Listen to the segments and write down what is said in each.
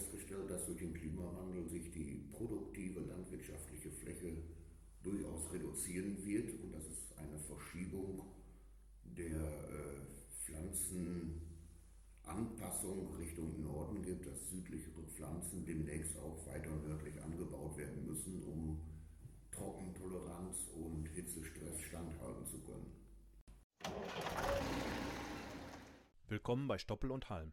festgestellt, dass durch den Klimawandel sich die produktive landwirtschaftliche Fläche durchaus reduzieren wird und dass es eine Verschiebung der äh, Pflanzenanpassung Richtung Norden gibt, dass südlichere Pflanzen demnächst auch weiter nördlich angebaut werden müssen, um Trockentoleranz und Hitzestress standhalten zu können. Willkommen bei Stoppel und Halm,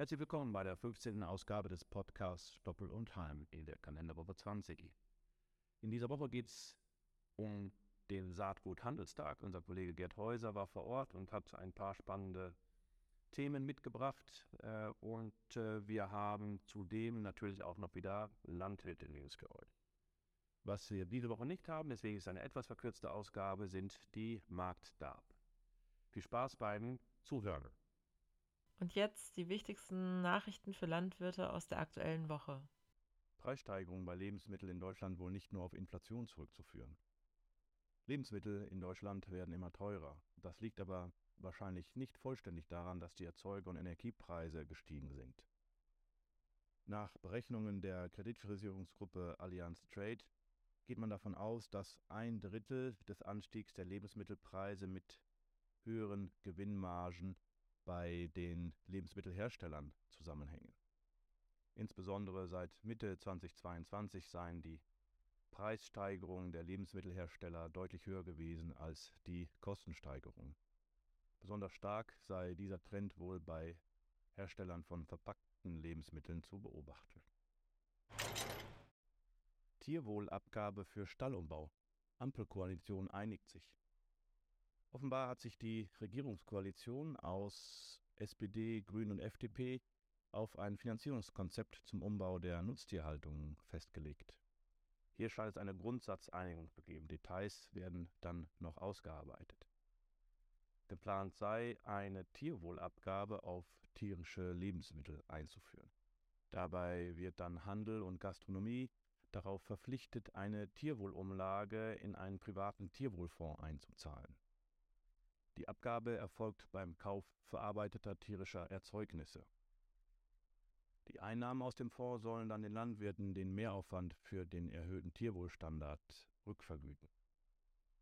Herzlich willkommen bei der 15. Ausgabe des Podcasts Doppel und Heim in der Kalenderwoche 20. In dieser Woche geht es um den Saatguthandelstag. Unser Kollege Gerd Häuser war vor Ort und hat ein paar spannende Themen mitgebracht. Äh, und äh, wir haben zudem natürlich auch noch wieder Landwirte News geholt. Was wir diese Woche nicht haben, deswegen ist eine etwas verkürzte Ausgabe, sind die Marktdarb. Viel Spaß beim Zuhören. Und jetzt die wichtigsten Nachrichten für Landwirte aus der aktuellen Woche. Preissteigerungen bei Lebensmitteln in Deutschland wohl nicht nur auf Inflation zurückzuführen. Lebensmittel in Deutschland werden immer teurer. Das liegt aber wahrscheinlich nicht vollständig daran, dass die Erzeuger- und Energiepreise gestiegen sind. Nach Berechnungen der Kreditversicherungsgruppe Allianz Trade geht man davon aus, dass ein Drittel des Anstiegs der Lebensmittelpreise mit höheren Gewinnmargen bei den Lebensmittelherstellern zusammenhängen. Insbesondere seit Mitte 2022 seien die Preissteigerungen der Lebensmittelhersteller deutlich höher gewesen als die Kostensteigerungen. Besonders stark sei dieser Trend wohl bei Herstellern von verpackten Lebensmitteln zu beobachten. Tierwohlabgabe für Stallumbau. Ampelkoalition einigt sich. Offenbar hat sich die Regierungskoalition aus SPD, Grünen und FDP auf ein Finanzierungskonzept zum Umbau der Nutztierhaltung festgelegt. Hier scheint es eine Grundsatzeinigung zu geben. Details werden dann noch ausgearbeitet. Geplant sei, eine Tierwohlabgabe auf tierische Lebensmittel einzuführen. Dabei wird dann Handel und Gastronomie darauf verpflichtet, eine Tierwohlumlage in einen privaten Tierwohlfonds einzuzahlen. Die Abgabe erfolgt beim Kauf verarbeiteter tierischer Erzeugnisse. Die Einnahmen aus dem Fonds sollen dann den Landwirten den Mehraufwand für den erhöhten Tierwohlstandard rückvergüten.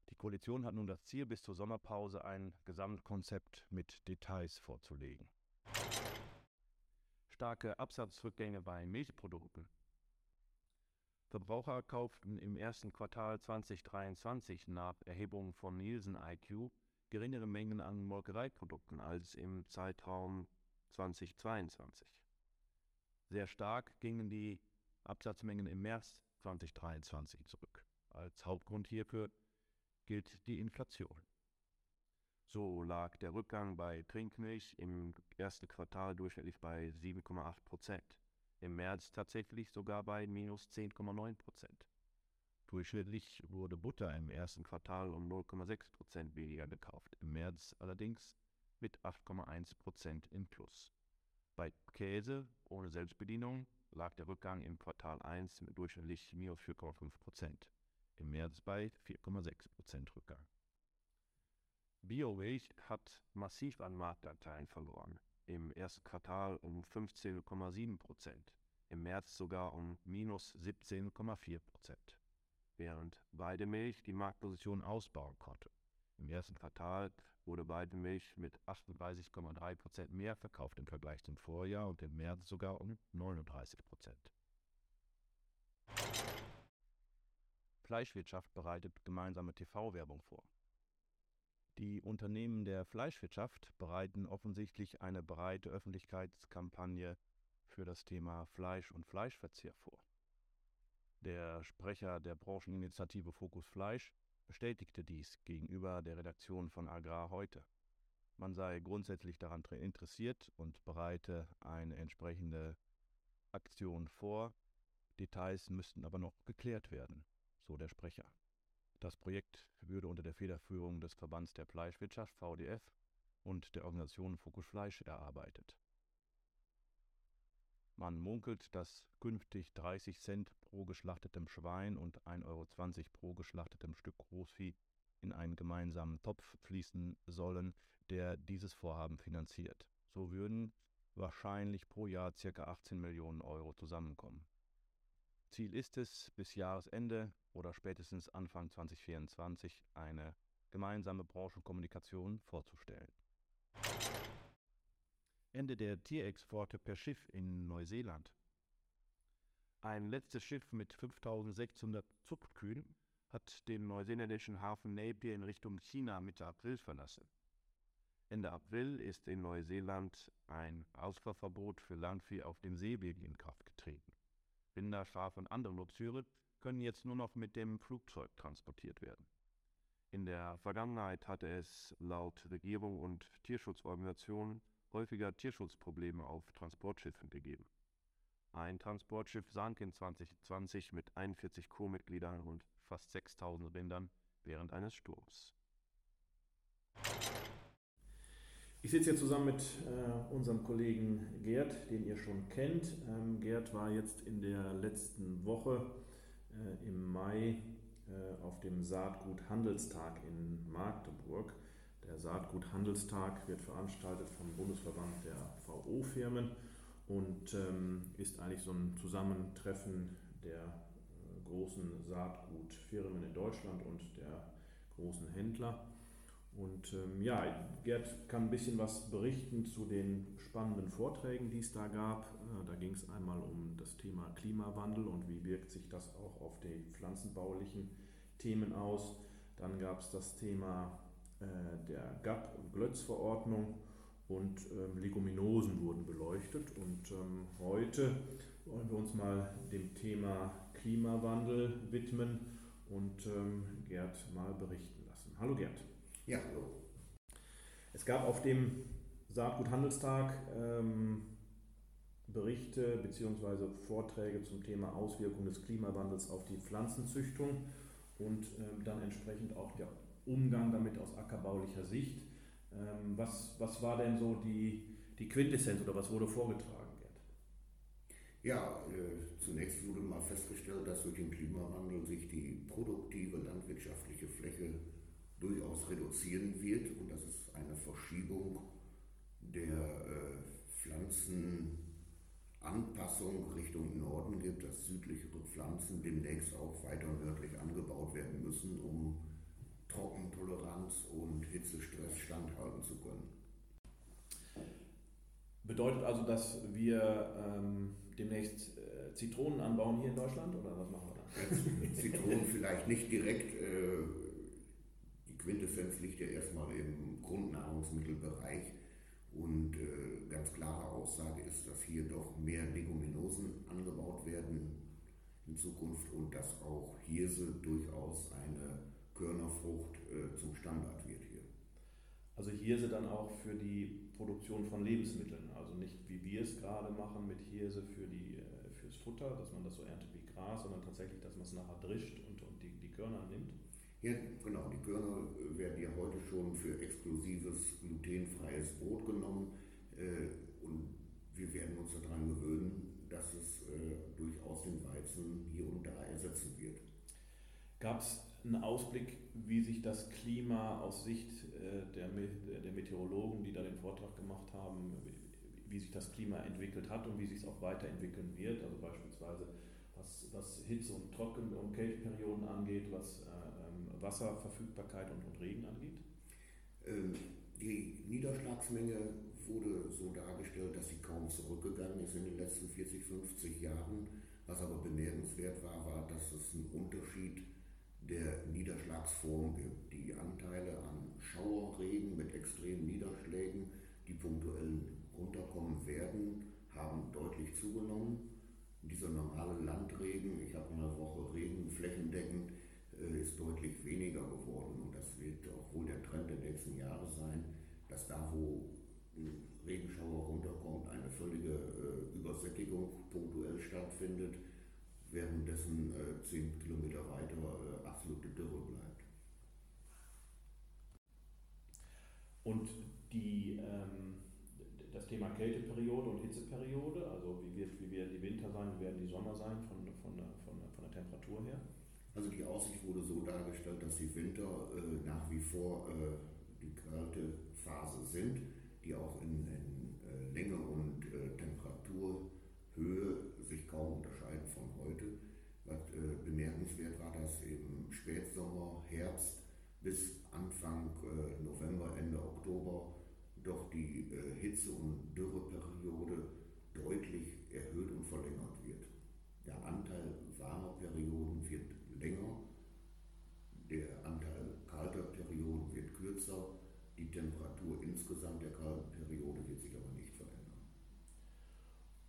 Die Koalition hat nun das Ziel, bis zur Sommerpause ein Gesamtkonzept mit Details vorzulegen. Starke Absatzrückgänge bei Milchprodukten. Verbraucher kauften im ersten Quartal 2023 nach Erhebungen von Nielsen IQ geringere Mengen an Molkereiprodukten als im Zeitraum 2022. Sehr stark gingen die Absatzmengen im März 2023 zurück. Als Hauptgrund hierfür gilt die Inflation. So lag der Rückgang bei Trinkmilch im ersten Quartal durchschnittlich bei 7,8 Prozent, im März tatsächlich sogar bei minus 10,9 Prozent. Durchschnittlich wurde Butter im ersten Quartal um 0,6 Prozent weniger gekauft, im März allerdings mit 8,1 Prozent im Plus. Bei Käse ohne Selbstbedienung lag der Rückgang im Quartal 1 mit durchschnittlich minus 4,5 Prozent, im März bei 4,6 Prozent Rückgang. Biomilch hat massiv an Marktanteilen verloren, im ersten Quartal um 15,7 Prozent, im März sogar um minus 17,4 Prozent während Weidemilch die Marktposition ausbauen konnte. Im ersten Quartal wurde Weidemilch mit 38,3 Prozent mehr verkauft im Vergleich zum Vorjahr und im März sogar um 39 Prozent. Fleischwirtschaft bereitet gemeinsame TV-Werbung vor. Die Unternehmen der Fleischwirtschaft bereiten offensichtlich eine breite Öffentlichkeitskampagne für das Thema Fleisch und Fleischverzehr vor. Der Sprecher der Brancheninitiative Fokus Fleisch bestätigte dies gegenüber der Redaktion von Agrar heute. Man sei grundsätzlich daran interessiert und bereite eine entsprechende Aktion vor. Details müssten aber noch geklärt werden, so der Sprecher. Das Projekt würde unter der Federführung des Verbands der Fleischwirtschaft VDF und der Organisation Fokus Fleisch erarbeitet. Man munkelt, dass künftig 30 Cent pro geschlachtetem Schwein und 1,20 Euro pro geschlachtetem Stück Großvieh in einen gemeinsamen Topf fließen sollen, der dieses Vorhaben finanziert. So würden wahrscheinlich pro Jahr ca. 18 Millionen Euro zusammenkommen. Ziel ist es, bis Jahresende oder spätestens Anfang 2024 eine gemeinsame Branchenkommunikation vorzustellen. Ende der Tierexporte per Schiff in Neuseeland. Ein letztes Schiff mit 5600 Zuchtkühen hat den neuseeländischen Hafen Napier in Richtung China Mitte April verlassen. Ende April ist in Neuseeland ein Ausfuhrverbot für Landvieh auf dem Seeweg in Kraft getreten. Rinder, Schafe und andere Nutztiere können jetzt nur noch mit dem Flugzeug transportiert werden. In der Vergangenheit hatte es laut Regierung und Tierschutzorganisationen häufiger Tierschutzprobleme auf Transportschiffen gegeben. Ein Transportschiff sank in 2020 mit 41 Crewmitgliedern und fast 6000 Rindern während eines Sturms. Ich sitze hier zusammen mit äh, unserem Kollegen Gerd, den ihr schon kennt. Ähm, Gerd war jetzt in der letzten Woche äh, im Mai äh, auf dem Saatgut Handelstag in Magdeburg. Der Saatgut Handelstag wird veranstaltet vom Bundesverband der VO-Firmen und ähm, ist eigentlich so ein Zusammentreffen der äh, großen Saatgutfirmen in Deutschland und der großen Händler. Und ähm, ja, Gerd kann ein bisschen was berichten zu den spannenden Vorträgen, die es da gab. Äh, da ging es einmal um das Thema Klimawandel und wie wirkt sich das auch auf die pflanzenbaulichen Themen aus. Dann gab es das Thema der GAP- und Glötz-Verordnung und ähm, Leguminosen wurden beleuchtet. Und ähm, heute wollen wir uns mal dem Thema Klimawandel widmen und ähm, Gerd mal berichten lassen. Hallo Gerd. Ja, hallo. Es gab auf dem Saatguthandelstag ähm, Berichte bzw. Vorträge zum Thema Auswirkungen des Klimawandels auf die Pflanzenzüchtung und ähm, dann entsprechend auch der Umgang damit aus ackerbaulicher Sicht. Ähm, was, was war denn so die, die Quintessenz oder was wurde vorgetragen? Gerd? Ja, äh, zunächst wurde mal festgestellt, dass durch den Klimawandel sich die produktive landwirtschaftliche Fläche durchaus reduzieren wird und dass es eine Verschiebung der äh, Pflanzenanpassung Richtung Norden gibt, dass südlichere Pflanzen demnächst auch weiter nördlich angebaut werden müssen, um Trockentoleranz und Hitzestress standhalten zu können. Bedeutet also, dass wir ähm, demnächst äh, Zitronen anbauen hier in Deutschland oder was machen wir da? Zitronen vielleicht nicht direkt. Äh, Quintessenz liegt ja erstmal im Grundnahrungsmittelbereich. Und äh, ganz klare Aussage ist, dass hier doch mehr Leguminosen angebaut werden in Zukunft und dass auch Hirse durchaus eine Körnerfrucht äh, zum Standard wird hier. Also Hirse dann auch für die Produktion von Lebensmitteln, also nicht wie wir es gerade machen mit Hirse für die, äh, fürs Futter, dass man das so erntet wie Gras, sondern tatsächlich, dass man es nachher drischt und, und die, die Körner nimmt. Ja, genau. Die Körner äh, werden ja heute schon für exklusives glutenfreies Brot genommen. Äh, und wir werden uns daran gewöhnen, dass es äh, durchaus den Weizen hier und da ersetzen wird. Gab es einen Ausblick, wie sich das Klima aus Sicht der, der Meteorologen, die da den Vortrag gemacht haben, wie sich das Klima entwickelt hat und wie sich es auch weiterentwickeln wird? Also beispielsweise was, was Hitze- und Trocken- und Kälteperioden angeht, was Wasserverfügbarkeit und, und Regen angeht? Ähm, die Niederschlagsmenge wurde so dargestellt, dass sie kaum zurückgegangen ist in den letzten 40, 50 Jahren. Was aber bemerkenswert war, war, dass es einen Unterschied der Niederschlagsform. Die Anteile an Schauerregen mit extremen Niederschlägen, die punktuell runterkommen werden, haben deutlich zugenommen. Dieser normale Landregen, ich habe in einer Woche Regen flächendeckend, äh, ist deutlich weniger geworden. Und das wird auch wohl der Trend der nächsten Jahre sein, dass da, wo ein Regenschauer runterkommt, eine völlige äh, Übersättigung punktuell stattfindet, währenddessen äh, zehn Kilometer weiter äh, absolute Dürre bleibt. Und die, ähm, das Thema Kälteperiode und Hitzeperiode, also wie, wird, wie werden die Winter sein, wie werden die Sommer sein von, von, der, von, der, von der Temperatur her? Also die Aussicht wurde so dargestellt, dass die Winter äh, nach wie vor äh, die kalte Phase sind, die auch in, in äh, Länge und äh, Temperaturhöhe sich kaum unterscheiden Hitze- und Dürreperiode deutlich erhöht und verlängert wird. Der Anteil warmer Perioden wird länger, der Anteil kalter Perioden wird kürzer, die Temperatur insgesamt der kalten Periode wird sich aber nicht verändern.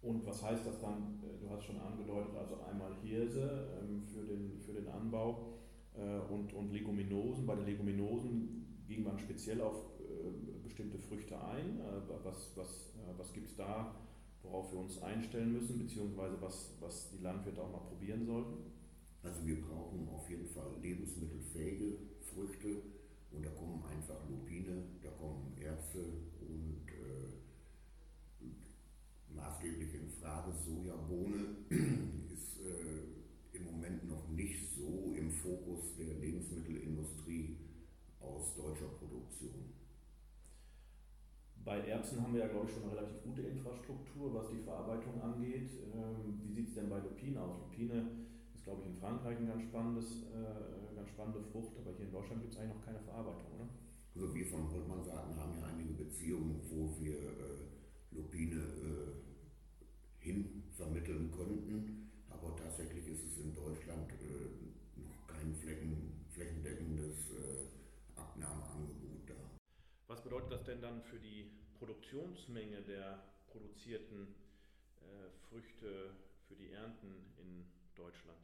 Und was heißt das dann? Äh, du hast schon angedeutet, also einmal Hirse ähm, für, den, für den Anbau äh, und, und Leguminosen. Bei den Leguminosen ging man speziell auf äh, bestimmte Früchte ein. was was, was gibt es da, worauf wir uns einstellen müssen, beziehungsweise was, was die Landwirte auch mal probieren sollten? Also wir brauchen auf jeden Fall lebensmittelfähige Früchte und da kommen einfach Lupine, da kommen Erbse und äh, maßgeblich in Frage Sojabohne ist äh, im Moment noch nicht so im Fokus der Lebensmittelindustrie aus deutscher Produktion. Bei Erbsen haben wir ja, glaube ich, schon eine relativ gute Infrastruktur, was die Verarbeitung angeht. Ähm, wie sieht es denn bei Lupine aus? Lupine glaube ich, in Frankreich eine ganz, spannendes, äh, ganz spannende Frucht, aber hier in Deutschland gibt es eigentlich noch keine Verarbeitung, oder? Also wir von Holtmann sagen, haben ja einige Beziehungen, wo wir äh, Lupine äh, hin vermitteln könnten, aber tatsächlich ist es in Deutschland äh, noch kein Flächen, flächendeckendes äh, Abnahmeangebot da. Was bedeutet das denn dann für die Produktionsmenge der produzierten äh, Früchte für die Ernten in Deutschland?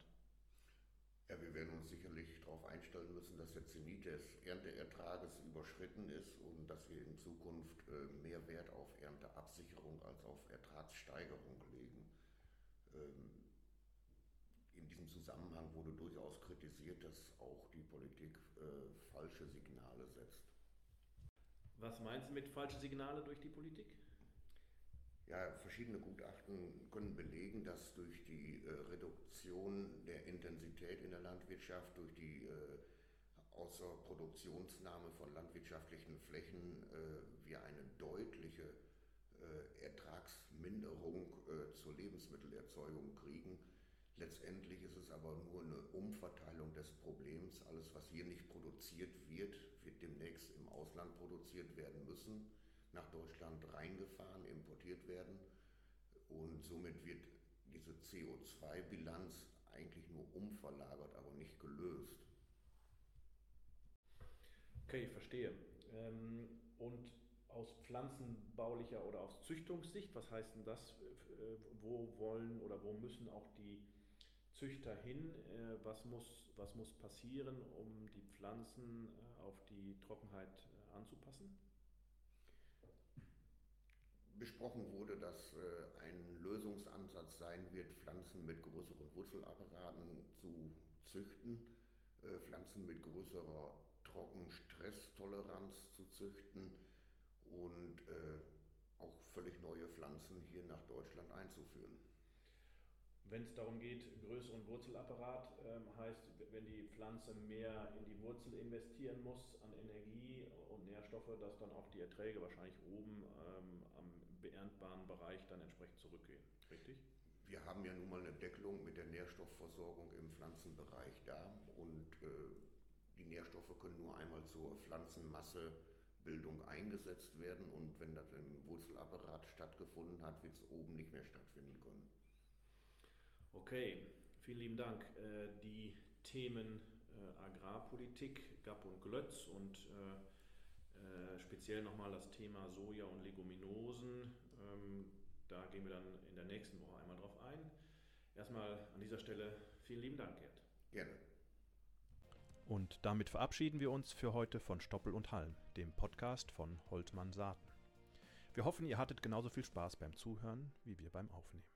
Ja, wir werden uns sicherlich darauf einstellen müssen, dass der Zenit des Ernteertrages überschritten ist und dass wir in Zukunft äh, mehr Wert auf Ernteabsicherung als auf Ertragssteigerung legen. Ähm, in diesem Zusammenhang wurde durchaus kritisiert, dass auch die Politik äh, falsche Signale setzt. Was meinst du mit falsche Signale durch die Politik? Ja, verschiedene Gutachten können belegen, dass durch die äh, Reduktion der Intensität in der Landwirtschaft, durch die äh, Außerproduktionsnahme von landwirtschaftlichen Flächen äh, wir eine deutliche äh, Ertragsminderung äh, zur Lebensmittelerzeugung kriegen. Letztendlich ist es aber nur eine Umverteilung des Problems. Alles, was hier nicht produziert wird, wird demnächst im Ausland produziert werden müssen nach Deutschland reingefahren, importiert werden. Und somit wird diese CO2-Bilanz eigentlich nur umverlagert, aber nicht gelöst. Okay, verstehe. Ähm, und aus pflanzenbaulicher oder aus Züchtungssicht, was heißt denn das? Äh, wo wollen oder wo müssen auch die Züchter hin? Äh, was muss, was muss passieren, um die Pflanzen äh, auf die Trockenheit anzupassen? besprochen wurde, dass äh, ein Lösungsansatz sein wird, Pflanzen mit größeren Wurzelapparaten zu züchten, äh, Pflanzen mit größerer Trockenstresstoleranz zu züchten und äh, auch völlig neue Pflanzen hier nach Deutschland einzuführen. Wenn es darum geht, größeren Wurzelapparat, ähm, heißt, wenn die Pflanze mehr in die Wurzel investieren muss an Energie und Nährstoffe, dass dann auch die Erträge wahrscheinlich oben ähm, am beerntbaren Bereich dann entsprechend zurückgehen. Richtig? Wir haben ja nun mal eine Deckelung mit der Nährstoffversorgung im Pflanzenbereich da und äh, die Nährstoffe können nur einmal zur Pflanzenmassebildung eingesetzt werden und wenn das im Wurzelapparat stattgefunden hat, wird es oben nicht mehr stattfinden können. Okay, vielen lieben Dank. Äh, die Themen äh, Agrarpolitik, GAP und Glötz und äh, äh, speziell nochmal das Thema Soja und Leguminosen. Ähm, da gehen wir dann in der nächsten Woche einmal drauf ein. Erstmal an dieser Stelle vielen lieben Dank, Gerd. Gerne. Und damit verabschieden wir uns für heute von Stoppel und Halm, dem Podcast von Holtmann Saaten. Wir hoffen, ihr hattet genauso viel Spaß beim Zuhören wie wir beim Aufnehmen.